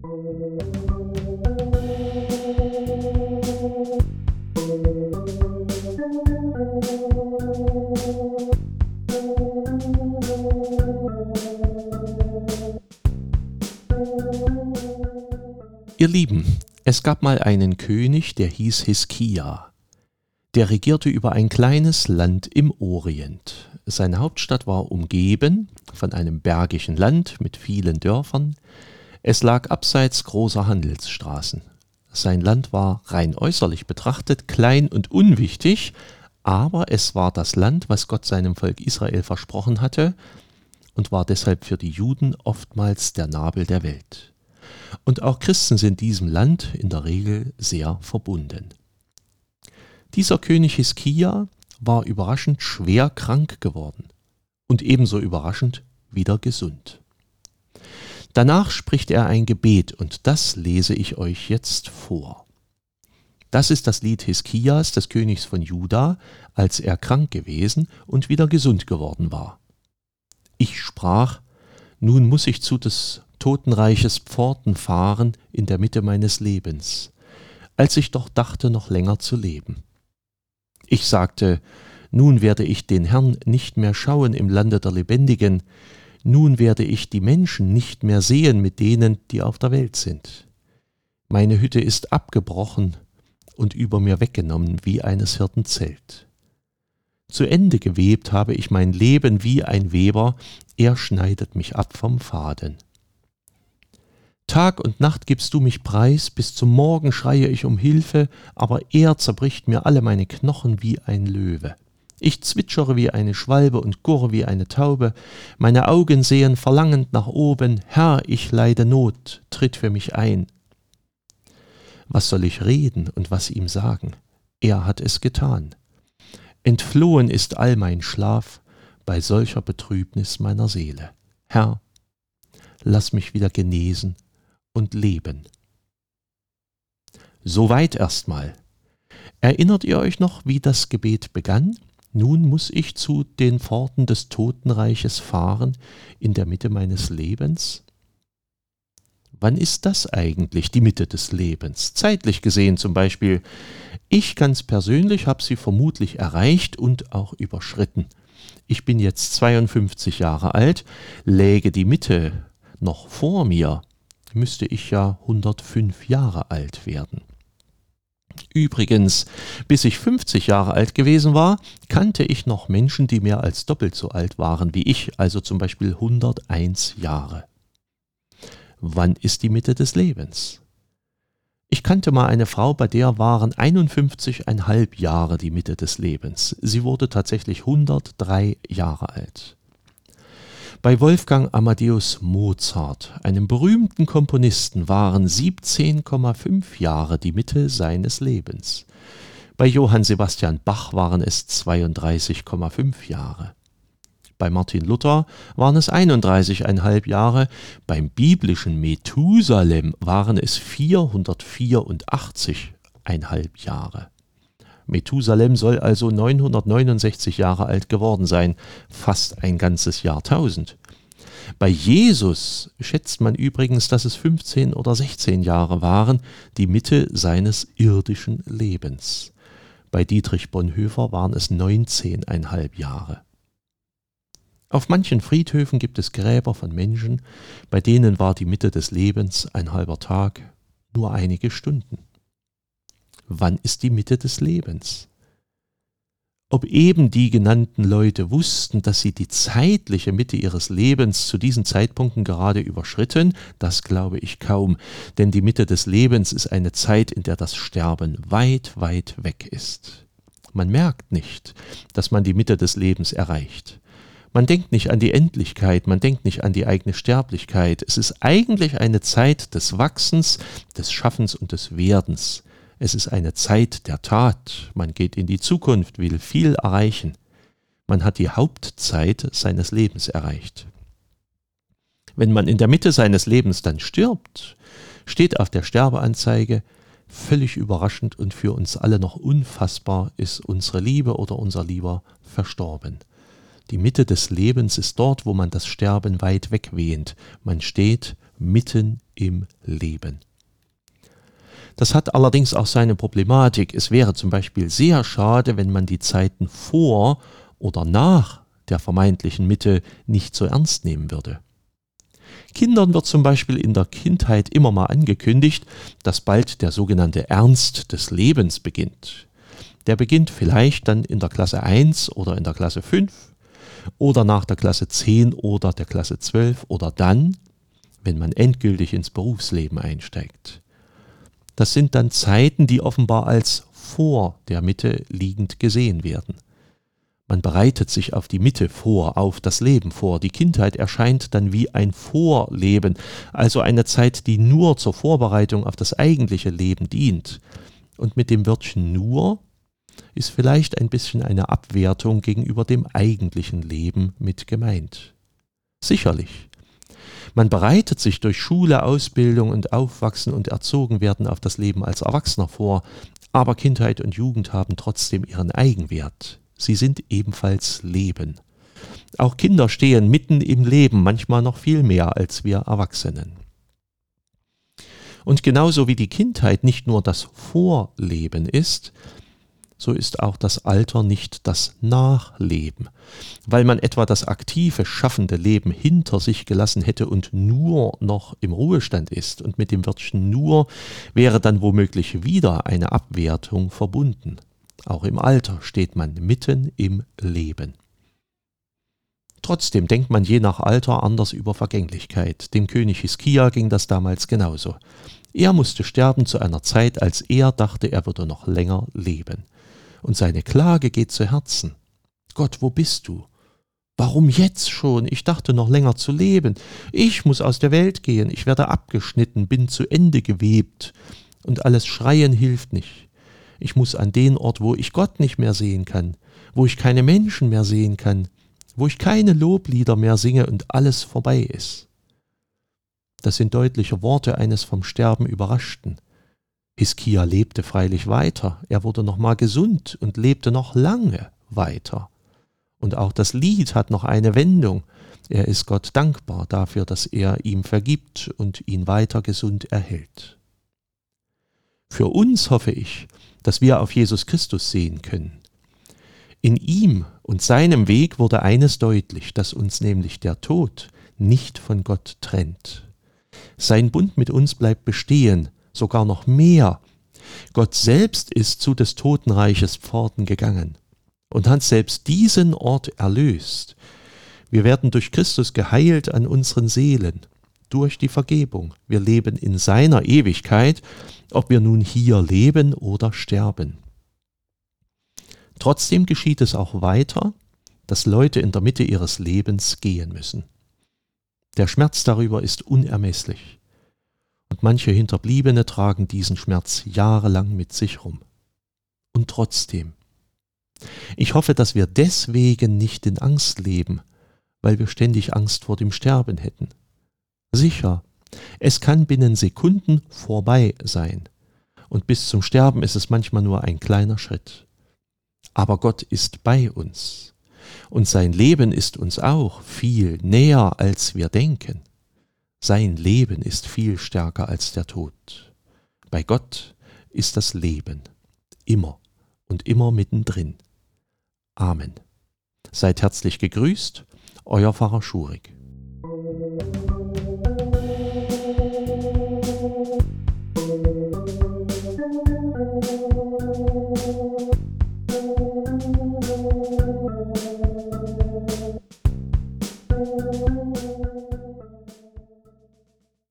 Ihr Lieben, es gab mal einen König, der hieß Hiskia. Der regierte über ein kleines Land im Orient. Seine Hauptstadt war umgeben von einem bergigen Land mit vielen Dörfern. Es lag abseits großer Handelsstraßen. Sein Land war rein äußerlich betrachtet klein und unwichtig, aber es war das Land, was Gott seinem Volk Israel versprochen hatte und war deshalb für die Juden oftmals der Nabel der Welt. Und auch Christen sind diesem Land in der Regel sehr verbunden. Dieser König Hiskia war überraschend schwer krank geworden und ebenso überraschend wieder gesund. Danach spricht er ein Gebet und das lese ich euch jetzt vor. Das ist das Lied Hiskias, des Königs von Juda, als er krank gewesen und wieder gesund geworden war. Ich sprach, nun muss ich zu des Totenreiches Pforten fahren in der Mitte meines Lebens, als ich doch dachte, noch länger zu leben. Ich sagte, nun werde ich den Herrn nicht mehr schauen im Lande der Lebendigen, nun werde ich die Menschen nicht mehr sehen mit denen, die auf der Welt sind. Meine Hütte ist abgebrochen und über mir weggenommen wie eines Hirten Zelt. Zu Ende gewebt habe ich mein Leben wie ein Weber, er schneidet mich ab vom Faden. Tag und Nacht gibst du mich preis, bis zum Morgen schreie ich um Hilfe, aber er zerbricht mir alle meine Knochen wie ein Löwe. Ich zwitschere wie eine Schwalbe und gurre wie eine Taube, meine Augen sehen verlangend nach oben, Herr, ich leide Not, tritt für mich ein. Was soll ich reden und was ihm sagen? Er hat es getan. Entflohen ist all mein Schlaf bei solcher Betrübnis meiner Seele. Herr, lass mich wieder genesen und Leben. Soweit erstmal. Erinnert ihr euch noch, wie das Gebet begann? Nun muss ich zu den Pforten des Totenreiches fahren, in der Mitte meines Lebens? Wann ist das eigentlich, die Mitte des Lebens? Zeitlich gesehen zum Beispiel. Ich ganz persönlich habe sie vermutlich erreicht und auch überschritten. Ich bin jetzt 52 Jahre alt, läge die Mitte noch vor mir, müsste ich ja 105 Jahre alt werden. Übrigens, bis ich 50 Jahre alt gewesen war, kannte ich noch Menschen, die mehr als doppelt so alt waren wie ich, also zum Beispiel 101 Jahre. Wann ist die Mitte des Lebens? Ich kannte mal eine Frau, bei der waren 51,5 Jahre die Mitte des Lebens. Sie wurde tatsächlich 103 Jahre alt. Bei Wolfgang Amadeus Mozart, einem berühmten Komponisten, waren 17,5 Jahre die Mitte seines Lebens. Bei Johann Sebastian Bach waren es 32,5 Jahre. Bei Martin Luther waren es 31,5 Jahre, beim biblischen Methusalem waren es 484,5 Jahre. Methusalem soll also 969 Jahre alt geworden sein, fast ein ganzes Jahrtausend. Bei Jesus schätzt man übrigens, dass es 15 oder 16 Jahre waren, die Mitte seines irdischen Lebens. Bei Dietrich Bonhoeffer waren es 19,5 Jahre. Auf manchen Friedhöfen gibt es Gräber von Menschen, bei denen war die Mitte des Lebens ein halber Tag, nur einige Stunden. Wann ist die Mitte des Lebens? Ob eben die genannten Leute wussten, dass sie die zeitliche Mitte ihres Lebens zu diesen Zeitpunkten gerade überschritten, das glaube ich kaum, denn die Mitte des Lebens ist eine Zeit, in der das Sterben weit, weit weg ist. Man merkt nicht, dass man die Mitte des Lebens erreicht. Man denkt nicht an die Endlichkeit, man denkt nicht an die eigene Sterblichkeit. Es ist eigentlich eine Zeit des Wachsens, des Schaffens und des Werdens. Es ist eine Zeit der Tat. Man geht in die Zukunft, will viel erreichen. Man hat die Hauptzeit seines Lebens erreicht. Wenn man in der Mitte seines Lebens dann stirbt, steht auf der Sterbeanzeige, völlig überraschend und für uns alle noch unfassbar ist unsere Liebe oder unser Lieber verstorben. Die Mitte des Lebens ist dort, wo man das Sterben weit wegwehnt. Man steht mitten im Leben. Das hat allerdings auch seine Problematik. Es wäre zum Beispiel sehr schade, wenn man die Zeiten vor oder nach der vermeintlichen Mitte nicht so ernst nehmen würde. Kindern wird zum Beispiel in der Kindheit immer mal angekündigt, dass bald der sogenannte Ernst des Lebens beginnt. Der beginnt vielleicht dann in der Klasse 1 oder in der Klasse 5 oder nach der Klasse 10 oder der Klasse 12 oder dann, wenn man endgültig ins Berufsleben einsteigt. Das sind dann Zeiten, die offenbar als vor der Mitte liegend gesehen werden. Man bereitet sich auf die Mitte vor, auf das Leben vor. Die Kindheit erscheint dann wie ein Vorleben, also eine Zeit, die nur zur Vorbereitung auf das eigentliche Leben dient. Und mit dem Wörtchen nur ist vielleicht ein bisschen eine Abwertung gegenüber dem eigentlichen Leben mit gemeint. Sicherlich. Man bereitet sich durch Schule, Ausbildung und Aufwachsen und Erzogenwerden auf das Leben als Erwachsener vor, aber Kindheit und Jugend haben trotzdem ihren Eigenwert sie sind ebenfalls Leben. Auch Kinder stehen mitten im Leben, manchmal noch viel mehr als wir Erwachsenen. Und genauso wie die Kindheit nicht nur das Vorleben ist, so ist auch das Alter nicht das Nachleben, weil man etwa das aktive, schaffende Leben hinter sich gelassen hätte und nur noch im Ruhestand ist, und mit dem Wörtchen nur wäre dann womöglich wieder eine Abwertung verbunden. Auch im Alter steht man mitten im Leben. Trotzdem denkt man je nach Alter anders über Vergänglichkeit. Dem König Hiskia ging das damals genauso. Er musste sterben zu einer Zeit, als er dachte, er würde noch länger leben. Und seine Klage geht zu Herzen. Gott, wo bist du? Warum jetzt schon? Ich dachte noch länger zu leben. Ich muss aus der Welt gehen. Ich werde abgeschnitten, bin zu Ende gewebt. Und alles Schreien hilft nicht. Ich muss an den Ort, wo ich Gott nicht mehr sehen kann, wo ich keine Menschen mehr sehen kann, wo ich keine Loblieder mehr singe und alles vorbei ist. Das sind deutliche Worte eines vom Sterben Überraschten. Hiskia lebte freilich weiter, er wurde nochmal gesund und lebte noch lange weiter. Und auch das Lied hat noch eine Wendung. Er ist Gott dankbar dafür, dass er ihm vergibt und ihn weiter gesund erhält. Für uns hoffe ich, dass wir auf Jesus Christus sehen können. In ihm und seinem Weg wurde eines deutlich, dass uns nämlich der Tod nicht von Gott trennt. Sein Bund mit uns bleibt bestehen, sogar noch mehr. Gott selbst ist zu des Totenreiches Pforten gegangen und hat selbst diesen Ort erlöst. Wir werden durch Christus geheilt an unseren Seelen, durch die Vergebung. Wir leben in seiner Ewigkeit ob wir nun hier leben oder sterben. Trotzdem geschieht es auch weiter, dass Leute in der Mitte ihres Lebens gehen müssen. Der Schmerz darüber ist unermesslich. Und manche Hinterbliebene tragen diesen Schmerz jahrelang mit sich rum. Und trotzdem. Ich hoffe, dass wir deswegen nicht in Angst leben, weil wir ständig Angst vor dem Sterben hätten. Sicher, es kann binnen Sekunden vorbei sein. Und bis zum Sterben ist es manchmal nur ein kleiner Schritt. Aber Gott ist bei uns. Und sein Leben ist uns auch viel näher, als wir denken. Sein Leben ist viel stärker als der Tod. Bei Gott ist das Leben immer und immer mittendrin. Amen. Seid herzlich gegrüßt, euer Pfarrer Schurig.